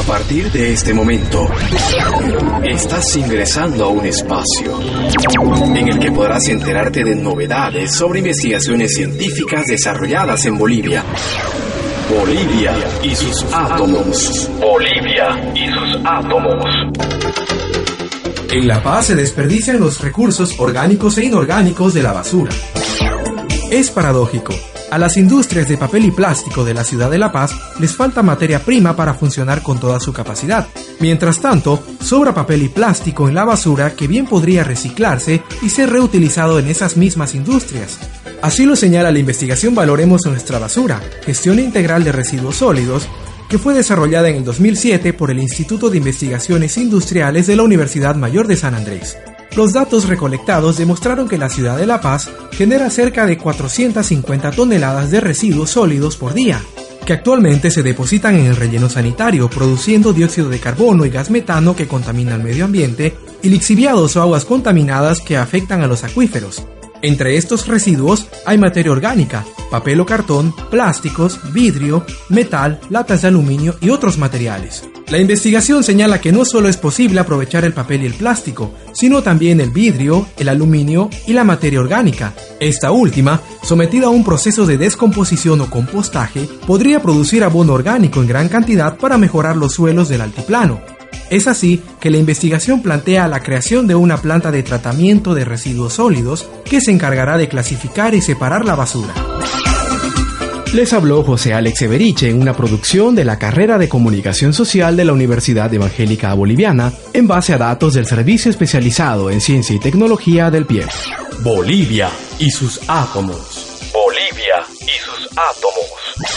A partir de este momento, estás ingresando a un espacio en el que podrás enterarte de novedades sobre investigaciones científicas desarrolladas en Bolivia. Bolivia y sus átomos. Bolivia y sus átomos. En La Paz se desperdician los recursos orgánicos e inorgánicos de la basura. Es paradójico. A las industrias de papel y plástico de la ciudad de La Paz les falta materia prima para funcionar con toda su capacidad. Mientras tanto, sobra papel y plástico en la basura que bien podría reciclarse y ser reutilizado en esas mismas industrias. Así lo señala la investigación Valoremos nuestra basura, gestión integral de residuos sólidos, que fue desarrollada en el 2007 por el Instituto de Investigaciones Industriales de la Universidad Mayor de San Andrés. Los datos recolectados demostraron que la ciudad de La Paz genera cerca de 450 toneladas de residuos sólidos por día, que actualmente se depositan en el relleno sanitario, produciendo dióxido de carbono y gas metano que contaminan el medio ambiente, y lixiviados o aguas contaminadas que afectan a los acuíferos. Entre estos residuos hay materia orgánica, papel o cartón, plásticos, vidrio, metal, latas de aluminio y otros materiales. La investigación señala que no solo es posible aprovechar el papel y el plástico, sino también el vidrio, el aluminio y la materia orgánica. Esta última, sometida a un proceso de descomposición o compostaje, podría producir abono orgánico en gran cantidad para mejorar los suelos del altiplano. Es así que la investigación plantea la creación de una planta de tratamiento de residuos sólidos que se encargará de clasificar y separar la basura. Les habló José Alex Eberiche en una producción de la carrera de Comunicación Social de la Universidad Evangélica Boliviana en base a datos del Servicio Especializado en Ciencia y Tecnología del PIE. Bolivia y sus átomos. Bolivia y sus átomos.